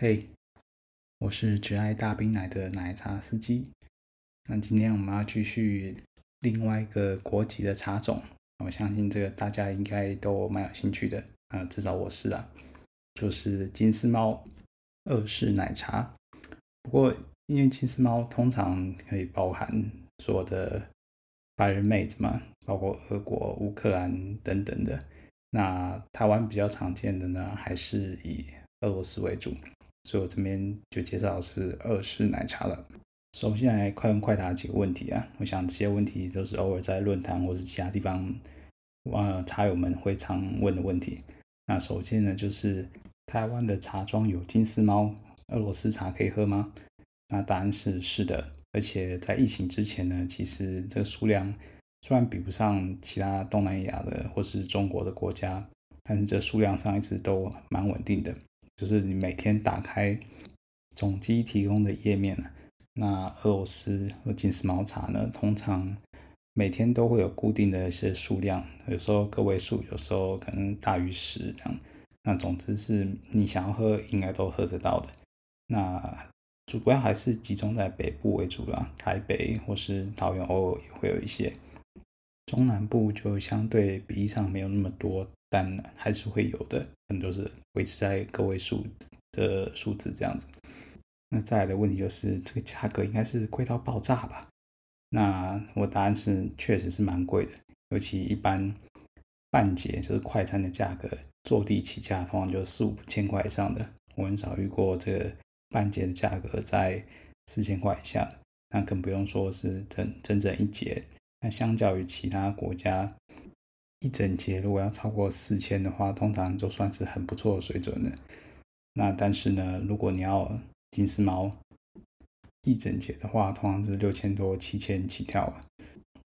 嘿我是只爱大冰奶的奶茶司机。那今天我们要继续另外一个国籍的茶种，我相信这个大家应该都蛮有兴趣的，啊，至少我是啊，就是金丝猫二式奶茶。不过，因为金丝猫通常可以包含所有的白人妹子嘛，包括俄国、乌克兰等等的。那台湾比较常见的呢，还是以俄罗斯为主。所以我这边就介绍是二式奶茶了。首先来快问快答几个问题啊，我想这些问题都是偶尔在论坛或是其他地方，呃，茶友们会常问的问题。那首先呢，就是台湾的茶庄有金丝猫俄罗斯茶可以喝吗？那答案是是的，而且在疫情之前呢，其实这个数量虽然比不上其他东南亚的或是中国的国家，但是这数量上一直都蛮稳定的。就是你每天打开总机提供的页面，那俄罗斯和金丝毛茶呢，通常每天都会有固定的一些数量，有时候个位数，有时候可能大于十这样。那总之是你想要喝，应该都喝得到的。那主要还是集中在北部为主啦，台北或是桃园偶尔也会有一些，中南部就相对比例上没有那么多。但还是会有的，很多是维持在个位数的数字这样子。那再来的问题就是，这个价格应该是贵到爆炸吧？那我答案是，确实是蛮贵的。尤其一般半截就是快餐的价格，坐地起价通常就四五千块以上的。我很少遇过这个半截的价格在四千块以下的，那更不用说是整整整一截。那相较于其他国家，一整节如果要超过四千的话，通常就算是很不错的水准了。那但是呢，如果你要金丝猫一整节的话，通常是六千多、七千起跳啊。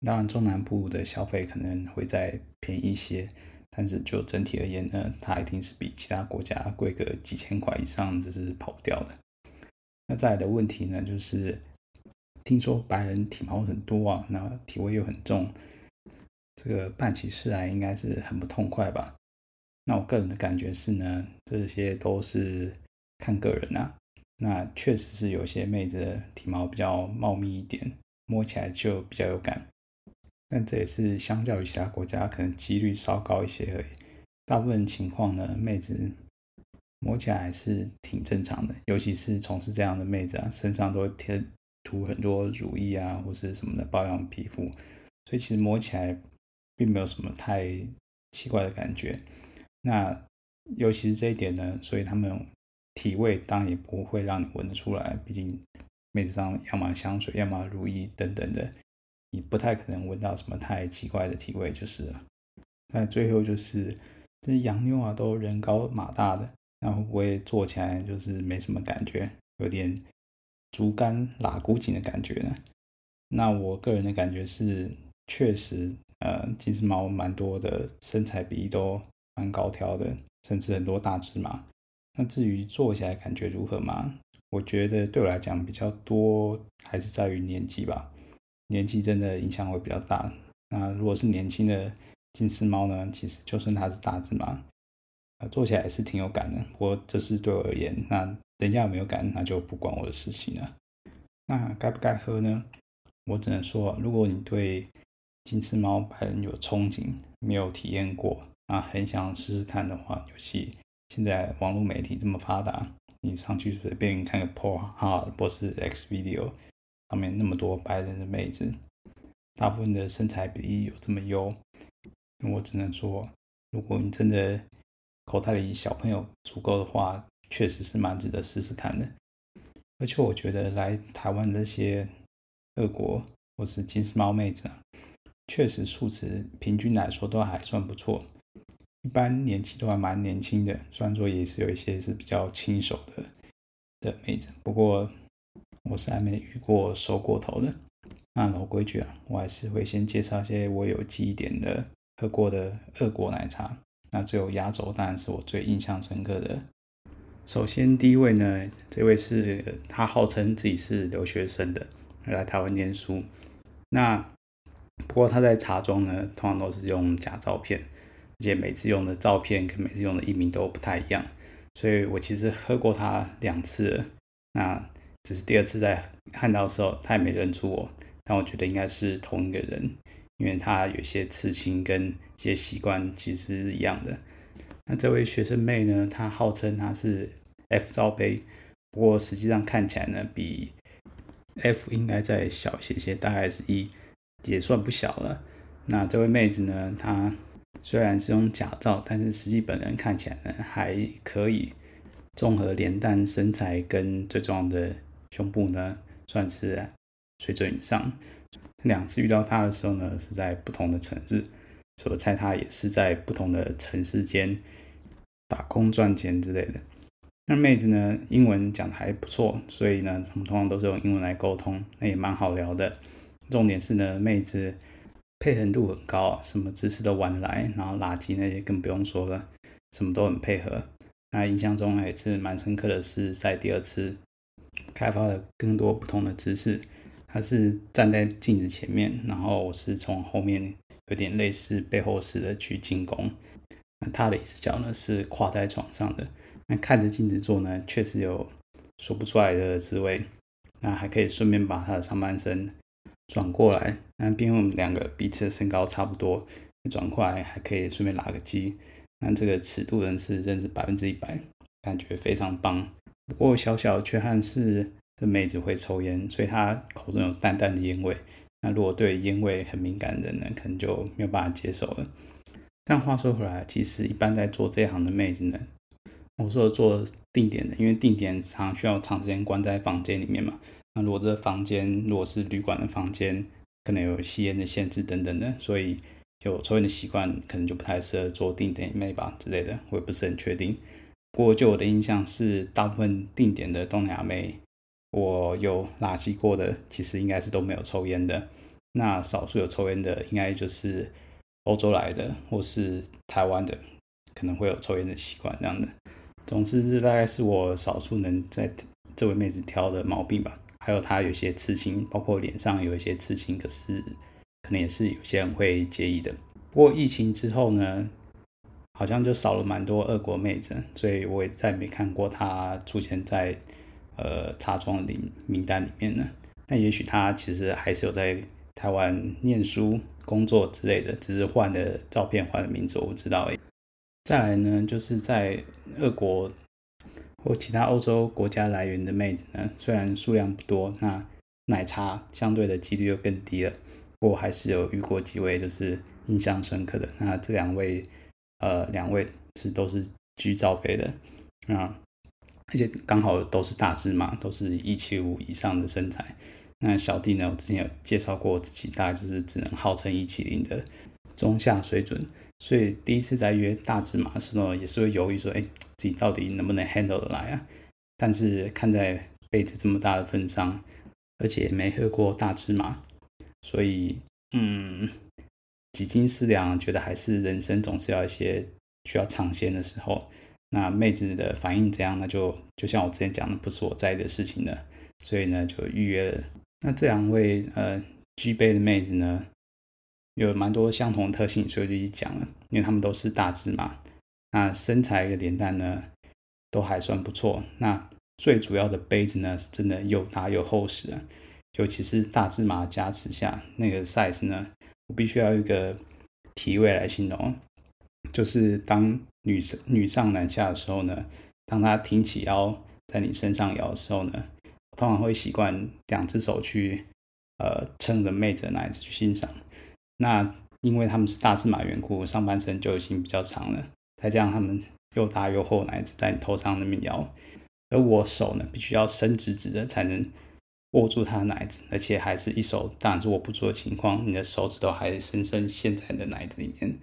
当然，中南部的消费可能会再便宜一些，但是就整体而言呢，它一定是比其他国家贵个几千块以上，这是跑不掉的。那再来的问题呢，就是听说白人体毛很多啊，那体味又很重。这个办起事来应该是很不痛快吧？那我个人的感觉是呢，这些都是看个人啊。那确实是有些妹子的体毛比较茂密一点，摸起来就比较有感。但这也是相较于其他国家，可能几率稍高一些而已。大部分情况呢，妹子摸起来是挺正常的。尤其是从事这样的妹子啊，身上都会贴涂很多乳液啊，或是什么的保养皮肤，所以其实摸起来。并没有什么太奇怪的感觉，那尤其是这一点呢，所以他们体味当然也不会让你闻得出来，毕竟妹子上要么香水，要么如意等等的，你不太可能闻到什么太奇怪的体味就是了。那最后就是这洋妞啊，都人高马大的，那会不会做起来就是没什么感觉，有点竹竿拉古井的感觉呢？那我个人的感觉是，确实。呃，金丝猫蛮多的，身材比例都蛮高挑的，甚至很多大只嘛。那至于做起来感觉如何嘛？我觉得对我来讲比较多还是在于年纪吧，年纪真的影响会比较大。那如果是年轻的金丝猫呢，其实就算它是大只嘛，呃，做起来还是挺有感的。不过这是对我而言，那人家有没有感，那就不关我的事情了。那该不该喝呢？我只能说，如果你对金丝猫白人有憧憬，没有体验过啊，很想试试看的话，尤其现在网络媒体这么发达，你上去随便看个 Po 哈或是 X Video，上面那么多白人的妹子，大部分的身材比例有这么优，我只能说，如果你真的口袋里小朋友足够的话，确实是蛮值得试试看的。而且我觉得来台湾这些俄国或是金丝猫妹子啊。确实，素质平均来说都还算不错，一般年纪都还蛮年轻的。虽然说也是有一些是比较轻熟的的妹子，不过我是还没遇过熟过头的。那老规矩啊，我还是会先介绍一些我有记忆点的喝过的二国奶茶。那最后压轴当然是我最印象深刻的。首先第一位呢，这位是他号称自己是留学生的，来台湾念书。那不过他在茶庄呢，通常都是用假照片，而且每次用的照片跟每次用的艺名都不太一样。所以我其实喝过他两次了，那只是第二次在看到的时候，他也没认出我，但我觉得应该是同一个人，因为他有些刺青跟一些习惯其实是一样的。那这位学生妹呢，她号称她是 F 罩杯，不过实际上看起来呢，比 F 应该再小些些，大概是一，也算不小了。那这位妹子呢，她虽然是用假照，但是实际本人看起来呢还可以，综合脸蛋、身材跟最重要的胸部呢，算是水准以上。两次遇到她的时候呢，是在不同的城市，所以我猜她也是在不同的城市间打工赚钱之类的。那妹子呢，英文讲的还不错，所以呢，我们通常都是用英文来沟通，那也蛮好聊的。重点是呢，妹子配合度很高，什么姿势都玩得来，然后垃圾那些更不用说了，什么都很配合。那印象中还是蛮深刻的是，在第二次开发了更多不同的姿势。她是站在镜子前面，然后我是从后面有点类似背后式的去进攻。那她的一只脚呢是跨在床上的，那看着镜子做呢，确实有说不出来的滋味。那还可以顺便把她的上半身转过来，那因为我们两个彼此的身高差不多，转过来还可以顺便拉个机。那这个尺度人是真是百分之一百，感觉非常棒。不过小小的缺憾是。这妹子会抽烟，所以她口中有淡淡的烟味。那如果对烟味很敏感的人呢，可能就没有办法接受了。但话说回来，其实一般在做这一行的妹子呢，我说做定点的，因为定点常需要长时间关在房间里面嘛。那如果这房间如果是旅馆的房间，可能有吸烟的限制等等的，所以有抽烟的习惯，可能就不太适合做定点妹吧之类的。我也不是很确定。不过就我的印象是，大部分定点的东南亚妹。我有垃圾过的，其实应该是都没有抽烟的。那少数有抽烟的，应该就是欧洲来的或是台湾的，可能会有抽烟的习惯这样的。总之，这大概是我少数能在这位妹子挑的毛病吧。还有她有些刺青，包括脸上有一些刺青，可是可能也是有些人会介意的。不过疫情之后呢，好像就少了蛮多俄国妹子，所以我也再没看过她出现在。呃，茶庄里名单里面呢，那也许他其实还是有在台湾念书、工作之类的，只是换了照片、换了名字，我不知道诶。再来呢，就是在俄国或其他欧洲国家来源的妹子呢，虽然数量不多，那奶茶相对的几率又更低了。不过还是有遇过几位就是印象深刻的。那这两位，呃，两位是都是居罩杯的啊。而且刚好都是大只嘛，都是一七五以上的身材。那小弟呢，我之前有介绍过自己，大概就是只能号称一七零的中下水准。所以第一次在约大只马的时候，也是会犹豫说，哎，自己到底能不能 handle 得来啊？但是看在杯子这么大的份上，而且没喝过大芝麻，所以嗯，几斤四两，觉得还是人生总是要一些需要尝鲜的时候。那妹子的反应怎样？那就就像我之前讲的，不是我在意的事情了，所以呢就预约了。那这两位呃 G 杯的妹子呢，有蛮多相同的特性，所以就去讲了，因为他们都是大只嘛，那身材和脸蛋呢都还算不错。那最主要的杯子呢，是真的又大又厚实啊，尤其是大只马加持下那个 size 呢，我必须要一个体位来形容，就是当。女生女上男下的时候呢，当她挺起腰在你身上摇的时候呢，我通常会习惯两只手去呃撑着妹子的奶子去欣赏。那因为他们是大只马缘故，上半身就已经比较长了，再加上他们又大又厚奶子在你头上那边摇，而我手呢必须要伸直直的才能握住他的奶子，而且还是一手当然是握不住的情况，你的手指头还深深陷在你的奶子里面。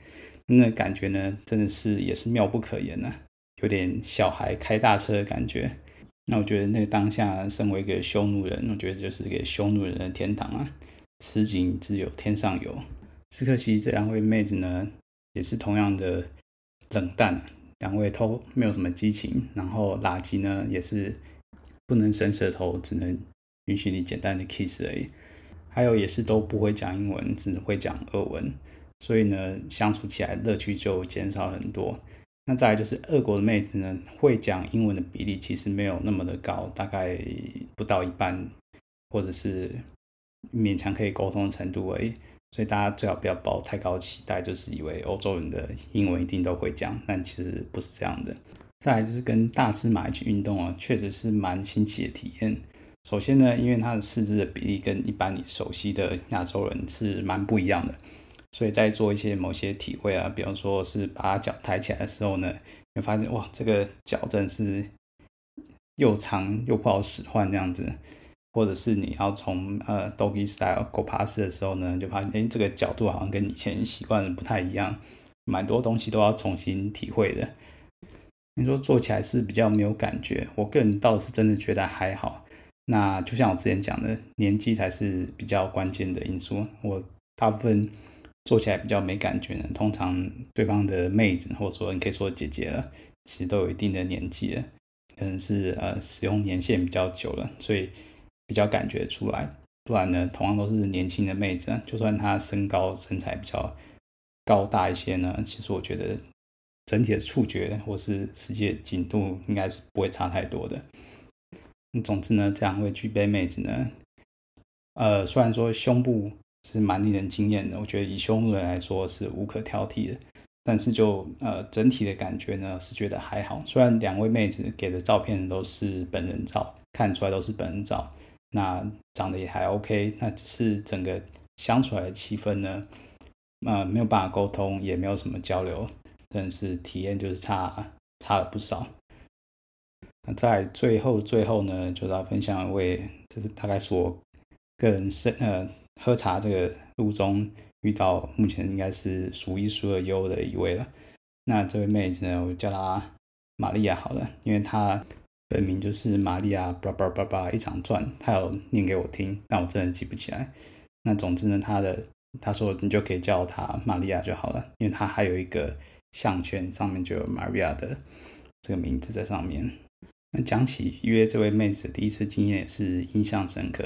那感觉呢，真的是也是妙不可言呐、有点小孩开大车的感觉。那我觉得那个当下，身为一个匈奴人，我觉得就是一个匈奴人的天堂啊，此景只有天上有。只可惜这两位妹子呢，也是同样的冷淡、两位都没有什么激情，然后垃圾呢也是不能伸舌头，只能允许你简单的 kiss 而已。还有也是都不会讲英文，只会讲俄文。所以呢，相处起来乐趣就减少很多。那再来就是俄国的妹子呢，会讲英文的比例其实没有那么的高，大概不到一半，或者是勉强可以沟通的程度而已。所以大家最好不要抱太高期待，就是以为欧洲人的英文一定都会讲，但其实不是这样的。再来就是跟大只马一起运动啊，确实是蛮新奇的体验。首先呢，因为它的四肢的比例跟一般你熟悉的亚洲人是蛮不一样的，所以在做一些某些体会啊，比方说是把脚抬起来的时候呢，你会发现哇，这个脚真是又长又不好使唤这样子。或者是你要从呃 doggy style 狗爬式的时候呢，就发现哎，这个角度好像跟以前习惯的不太一样，蛮多东西都要重新体会的。你说做起来是比较没有感觉，我个人倒是真的觉得还好。那就像我之前讲的，年纪才是比较关键的因素。我大部分做起来比较没感觉呢，通常对方的妹子或者说你可以说姐姐了，其实都有一定的年纪了，可能是呃使用年限比较久了，所以。比较感觉出来，不然呢，同样都是年轻的妹子，就算她身高身材比较高大一些呢，其实我觉得整体的触觉或是实际的紧度应该是不会差太多的。总之呢，这两位 G 杯妹子呢，呃，虽然说胸部是蛮令人惊艳的，我觉得以胸部来说是无可挑剔的，但是就呃整体的感觉呢，是觉得还好。虽然两位妹子给的照片都是本人照，看出来都是本人照。那长得也还 OK，那只是整个相处来的气氛呢，呃，没有办法沟通，也没有什么交流，但是体验就是差差了不少。那在最后最后呢，就是要分享一位，这是大概是我个人是呃喝茶这个路中遇到目前应该是数一数二优的一位了。那这位妹子呢，我叫她玛利亚好了，因为她。本名就是玛利亚，叭叭叭叭一长串，他有念给我听，但我真的记不起来。那总之呢，他的他说你就可以叫他玛利亚就好了，因为他还有一个项圈，上面就有玛利亚的这个名字在上面。那讲起约这位妹子第一次经验也是印象深刻，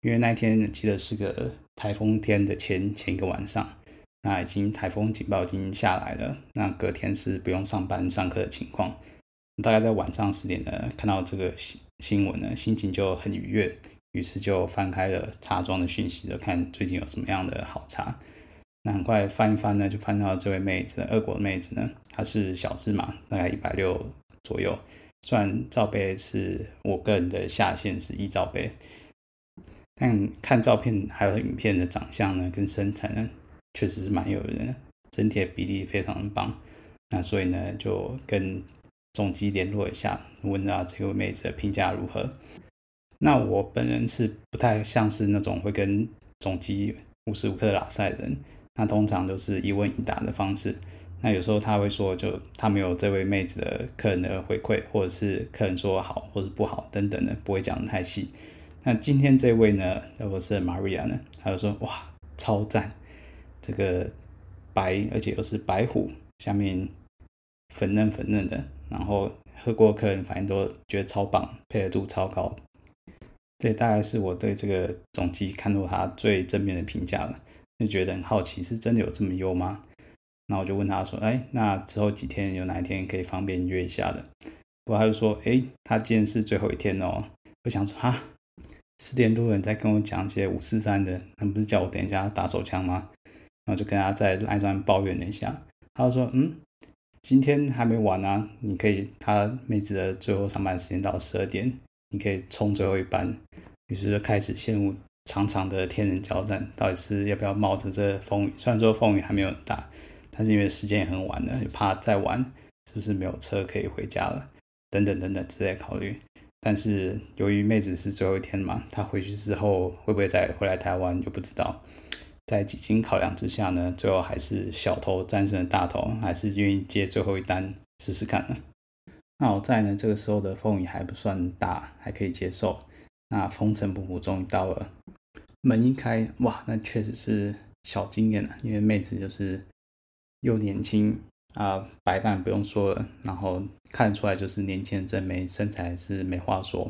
因为那天记得是个台风天的前前一个晚上，那已经台风警报已经下来了，那隔天是不用上班上课的情况。大概在晚上十点呢，看到这个新新闻呢，心情就很愉悦，于是就翻开了茶庄的讯息，就看最近有什么样的好茶。那很快翻一翻呢，就翻到这位妹子，俄国的妹子呢，她是小只嘛，大概一百六左右。虽然罩杯是我个人的下限是一罩杯，但看照片还有影片的长相呢，跟身材呢，确实是蛮诱人的，整体的比例非常棒。那所以呢，就跟总机联络一下，问啊这位妹子的评价如何？那我本人是不太像是那种会跟总机无时无刻拉赛的人，那通常都是一问一答的方式。那有时候他会说，就他没有这位妹子的客人的回馈，或者是客人说好或者不好等等的，不会讲的太细。那今天这位呢，如果是 Maria 呢，他就说哇超赞，这个白而且又是白虎，下面粉嫩粉嫩的。然后喝过客人反正都觉得超棒，配合度超高。这大概是我对这个总机看到他最正面的评价了，就觉得很好奇，是真的有这么优吗？那我就问他说：“哎，那之后几天有哪一天可以方便约一下的？”不过他就说：“哎，他今天是最后一天哦。”我想说：“哈，十点多人在跟我讲一些五四三的，他们不是叫我等一下打手枪吗？”然后就跟他在赖上抱怨了一下，他就说：“嗯。”今天还没完啊！你可以，他妹子的最后上班时间到十二点，你可以冲最后一班。于是就开始陷入长长的天人交战，到底是要不要冒着这风雨？虽然说风雨还没有很大，但是因为时间也很晚了，也怕再晚是不是没有车可以回家了？等等等等之类考虑。但是由于妹子是最后一天嘛，她回去之后会不会再回来台湾就不知道。在几经考量之下呢，最后还是小头战胜了大头，还是愿意接最后一单试试看呢。那好在呢，这个时候的风雨还不算大，还可以接受。那风尘仆仆终于到了，门一开，哇，那确实是小惊艳了，因为妹子就是又年轻啊，白蛋不用说了，然后看得出来就是年轻人真美，身材是没话说。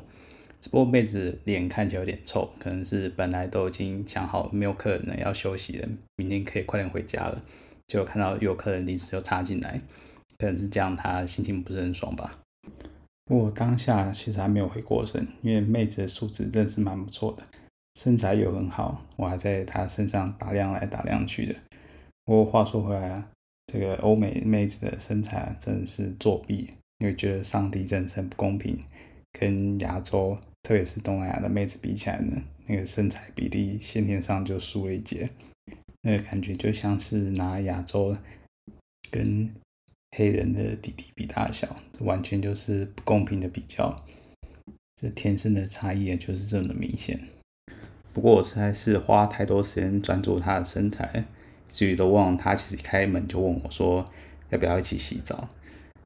不过妹子脸看起来有点臭，可能是本来都已经想好没有客人了，要休息了，明天可以快点回家了。结果看到有客人临时又插进来，可能是这样，她心情不是很爽吧。我当下其实还没有回过神，因为妹子的素质真的是蛮不错的，身材又很好，我还在她身上打量来打量去的。不过话说回来啊，这个欧美妹子的身材真的是作弊，因为觉得上帝真的很不公平，跟亚洲，特别是东南亚的妹子比起来呢，那个身材比例先天上就输了一截，那个感觉就像是拿亚洲跟黑人的弟弟比大小，这完全就是不公平的比较。这天生的差异就是这么明显。不过我实在是花太多时间专注她的身材，至于都忘了她其实开门就问我说要不要一起洗澡，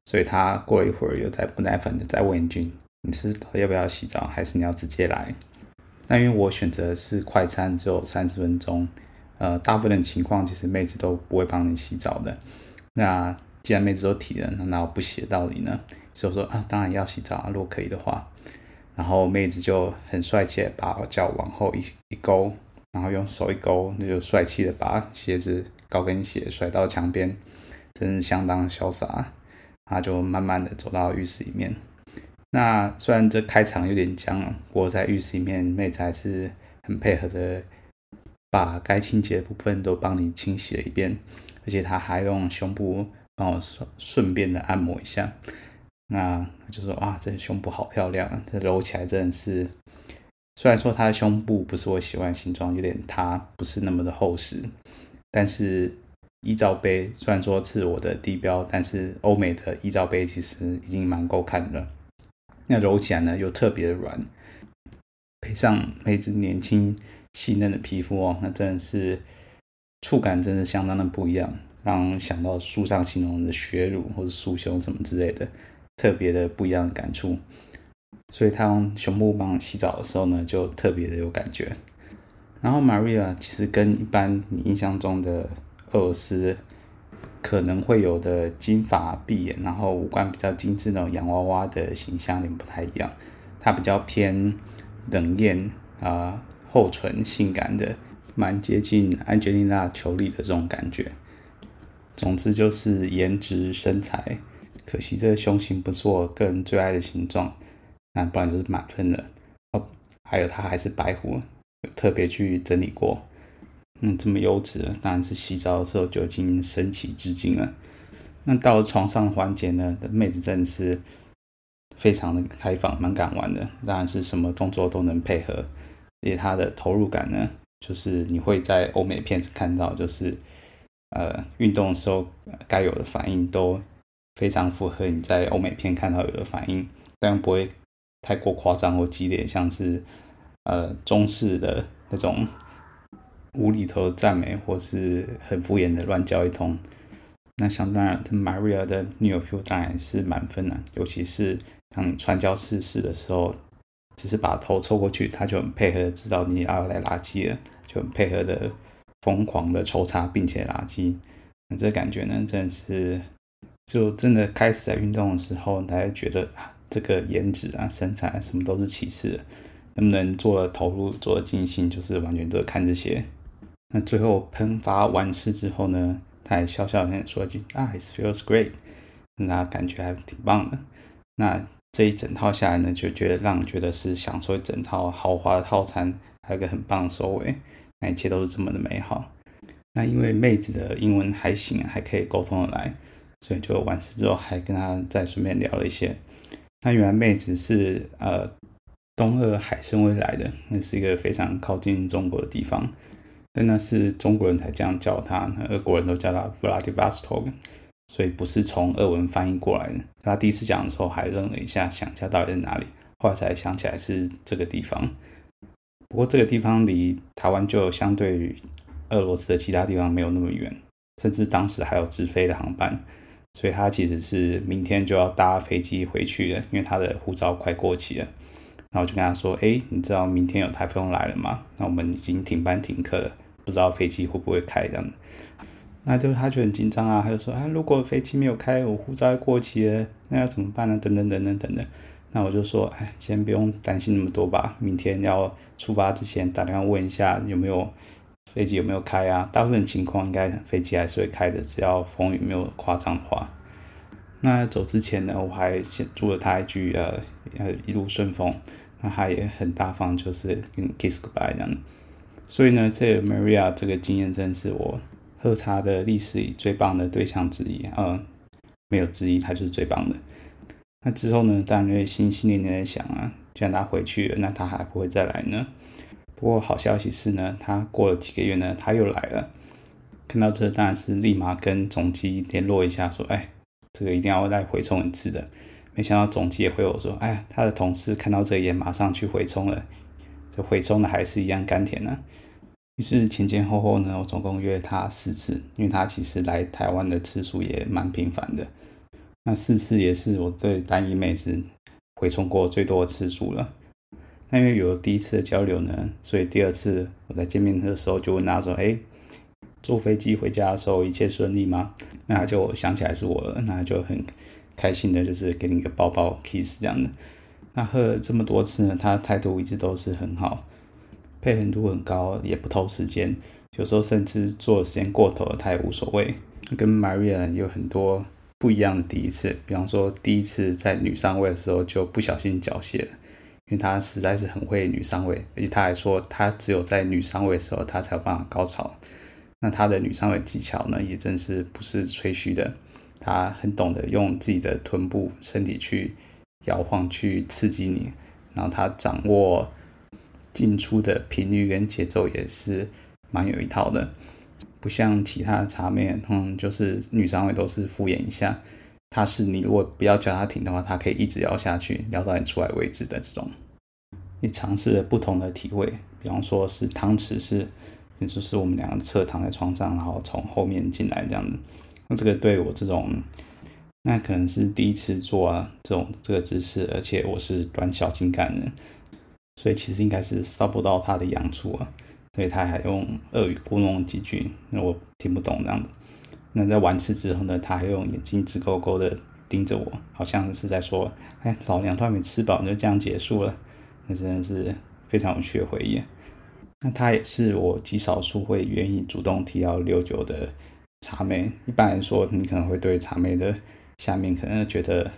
所以她过了一会儿又在不耐烦的再问一句。你是要不要洗澡，还是你要直接来？那因为我选择是快餐，只有三十分钟。呃，大部分情况其实妹子都不会帮你洗澡的。那既然妹子都提了，那哪有不洗的道理呢？所以说啊，当然要洗澡啊，如果可以的话。然后妹子就很帅气把脚往后一一勾，然后用手一勾，那就帅气的把鞋子高跟鞋甩到墙边，真是相当潇洒。她就慢慢的走到浴室里面。那虽然这开场有点僵，不过在浴室里面，妹子还是很配合的，把该清洁的部分都帮你清洗了一遍，而且她还用胸部帮我顺便的按摩一下。那就说啊，这胸部好漂亮，这揉起来真的是，虽然说她的胸部不是我喜欢的形状，有点塌，不是那么的厚实，但是一罩杯虽然说是我的地标，但是欧美的一罩杯其实已经蛮够看了。那揉起来呢，又特别的软，配上妹子年轻细嫩的皮肤哦，那真的是触感真的相当的不一样，让人想到书上形容的雪乳或者酥胸什么之类的，特别的不一样的感触。所以他用熊木棒洗澡的时候呢，就特别的有感觉。然后 Maria 其实跟一般你印象中的俄罗斯。可能会有的金发碧眼，然后五官比较精致那种洋娃娃的形象有点不太一样，它比较偏冷艳啊、厚唇性感的，蛮接近安吉丽娜·裘丽的这种感觉。总之就是颜值身材，可惜这个胸型不是我个人最爱的形状，那不然就是满分了。哦，还有它还是白胡，特别去整理过。嗯，这么优质，当然是洗澡的时候就已经升起至今了。那到了床上环节呢，妹子真的是非常的开放，蛮敢玩的。当然是什么动作都能配合，而且她的投入感呢，就是你会在欧美片子看到，就是呃运动的时候该有的反应都非常符合你在欧美片看到有的反应，但不会太过夸张或激烈，像是呃中式的那种。无厘头赞美，或是很敷衍的乱叫一通，那想当然，Maria 的女友 feel 当然是满分了。尤其是当你传教士式的时候，只是把头凑过去，他就很配合知道你要来拉机了，就很配合的疯狂的抽插，并且拉机。那这感觉呢，真的是就真的开始在运动的时候，大家觉得啊，这个颜值啊、身材啊，什么都是其次的，能不能做的投入、做的尽兴，就是完全都看这些。那最后喷发完事之后呢，他还笑笑的说一句：“啊，it feels great。”那感觉还挺棒的。那这一整套下来呢，就觉得让人觉得是享受一整套豪华的套餐，还有个很棒的收尾。那一切都是这么的美好。那因为妹子的英文还行，还可以沟通得来，所以就完事之后还跟她再顺便聊了一些。那原来妹子是呃东俄海参崴来的，那是一个非常靠近中国的地方。但那是中国人才这样叫他，俄国人都叫他 Vladivostok，所以不是从俄文翻译过来的。他第一次讲的时候还愣了一下，想一下到底在哪里，后来才想起来是这个地方。不过这个地方离台湾就相对于俄罗斯的其他地方没有那么远，甚至当时还有直飞的航班，所以他其实是明天就要搭飞机回去了，因为他的护照快过期了。然后就跟他说：“哎，你知道明天有台风来了吗？那我们已经停班停课了，不知道飞机会不会开这样。那就他就很紧张啊，他就说：啊，如果飞机没有开，我护照要过期了，那要怎么办呢？等等等等等等。那我就说：哎，先不用担心那么多吧。明天要出发之前打电话问一下有没有飞机有没有开啊？大部分情况应该飞机还是会开的，只要风雨没有夸张的话。那走之前呢，我还先祝了他一句呃呃一路顺风。那他也很大方，就是跟 kiss goodbye 这样。所以呢，这 Maria 这个经验真是我喝茶的历史里最棒的对象之一，呃，没有之一，他就是最棒的。那之后呢，当然心心念念在想啊，既然他回去了，那他还不会再来呢？不过好消息是呢，他过了几个月呢，他又来了。看到这当然是立马跟总机联络一下，说，哎，这个一定要再回冲一次的。没想到总机也回我说，哎呀，他的同事看到这也马上去回冲了，这回冲的还是一样甘甜呢、是前前后后呢，我总共约他四次，因为他其实来台湾的次数也蛮频繁的。那四次也是我对单一妹子回冲过最多的次数了。那因为有了第一次的交流呢，所以第二次我在见面的时候就问他说：“哎，坐飞机回家的时候一切顺利吗？”那他就想起来是我了，那他就很开心的，就是给你一个抱抱 kiss 这样的。那喝了这么多次呢，他态度一直都是很好，配合度很高，也不偷时间，有时候甚至做时间过头了，他也无所谓。跟 Maria 有很多。不一样的第一次，比方说第一次在女上位的时候就不小心缴械了，因为他实在是很会女上位，而且他还说他只有在女上位的时候他才有办法高潮。那他的女上位技巧呢，也真是不是吹嘘的，他很懂得用自己的臀部、身体去摇晃、去刺激你，然后他掌握进出的频率跟节奏也是蛮有一套的。不像其他的茶妹，嗯，就是女上位都是敷衍一下。她是你如果不要叫她停的话，她可以一直摇下去，摇到你出来为止的这种。你尝试了不同的体位，比方说是汤匙是，也就是我们两个侧躺在床上，然后从后面进来这样子。那这个对我这种，那可能是第一次做啊这种这个姿势，而且我是短小精干的，所以其实应该是烧不到她的痒处啊。所以他还用俄语咕哝几句，那我听不懂这样的。那在完事之后呢，他还用眼睛直勾勾的盯着我，好像是在说：“哎，老娘都还没吃饱，你就这样结束了。”那真的是非常有趣的回忆。那他也是我极少数会愿意主动提要六九的茶妹。一般来说，你可能会对茶妹的下面可能觉得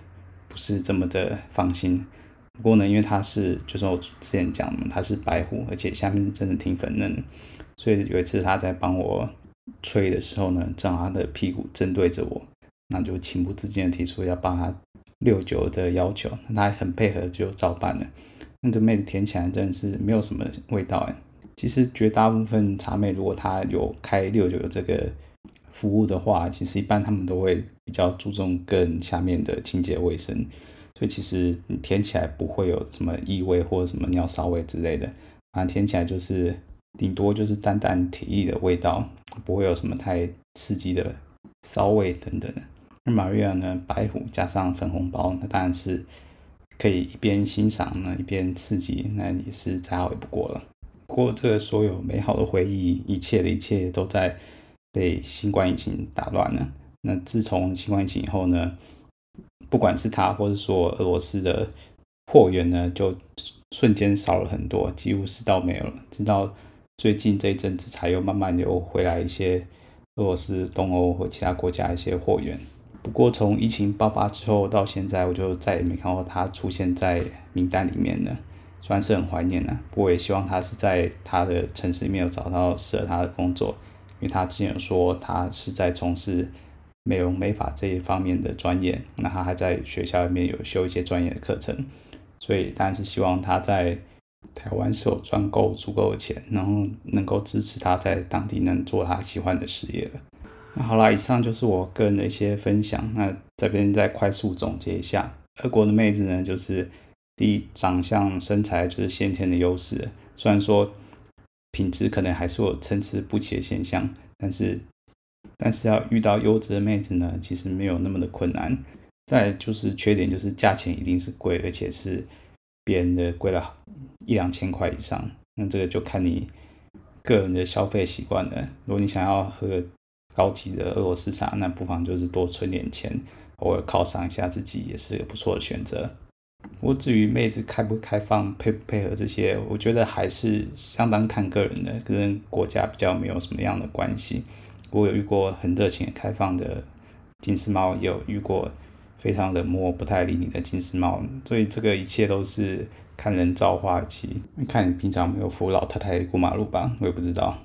不是这么的放心。不过呢，因为它是，就是我之前讲的，它是白虎，而且下面真的挺粉嫩，所以有一次他在帮我吹的时候呢，正好他的屁股正对着我，那就情不自禁的提出要帮他六九的要求，那他还很配合就照办了。那这妹子舔起来真的是没有什么味道哎。其实绝大部分茶妹如果她有开六九的这个服务的话，其实一般他们都会比较注重更下面的清洁卫生。所以其实你舔起来不会有什么异味或者什么尿骚味之类的，反正舔起来就是顶多就是淡淡铁液的味道，不会有什么太刺激的骚味等等。那 Maria 呢，白虎加上粉红包，那当然是可以一边欣赏呢一边刺激，那也是再好也不过了。不过这个所有美好的回忆，一切的一切都在被新冠疫情打乱了。那自从新冠疫情以后呢，不管是他，或者说俄罗斯的货源呢，就瞬间少了很多，几乎是到没有了。直到最近这一阵子，才又慢慢又回来一些俄罗斯、东欧或其他国家一些货源。不过从疫情爆发之后到现在，我就再也没看过他出现在名单里面了。虽然是很怀念呢，不过也希望他是在他的城市里面有找到适合他的工作，因为他之前说他是在从事。美容美发这一方面的专业，那他还在学校里面有修一些专业的课程，所以当然是希望他在台湾是有赚够足够的钱，然后能够支持他在当地能做他喜欢的事业。那好啦，以上就是我个人的一些分享。那这边再快速总结一下，俄国的妹子呢，就是第一长相身材就是先天的优势，虽然说品质可能还是有参差不齐的现象，但是。但是要遇到优质的妹子呢，其实没有那么的困难。再就是缺点就是价钱一定是贵，而且是别人的贵了一两千块以上。那这个就看你个人的消费习惯了。如果你想要喝高级的俄罗斯茶，那不妨就是多存点钱，偶尔犒赏一下自己，也是个不错的选择。不过至于妹子开不开放、配不配合这些，我觉得还是相当看个人的，跟国家比较没有什么样的关系。我有遇过很热情、开放的金丝猫，也有遇过非常冷漠、不太理你的金丝猫。所以这个一切都是看人造化期，看你平常没有扶老太太过马路吧，我也不知道。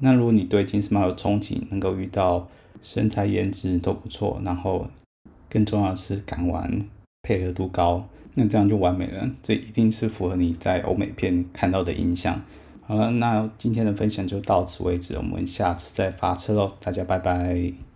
那如果你对金丝猫有憧憬，能够遇到身材、颜值都不错，然后更重要的是敢玩、配合度高，那这样就完美了。这一定是符合你在欧美片看到的印象。好了，那今天的分享就到此为止，我们下次再发车喽，大家拜拜。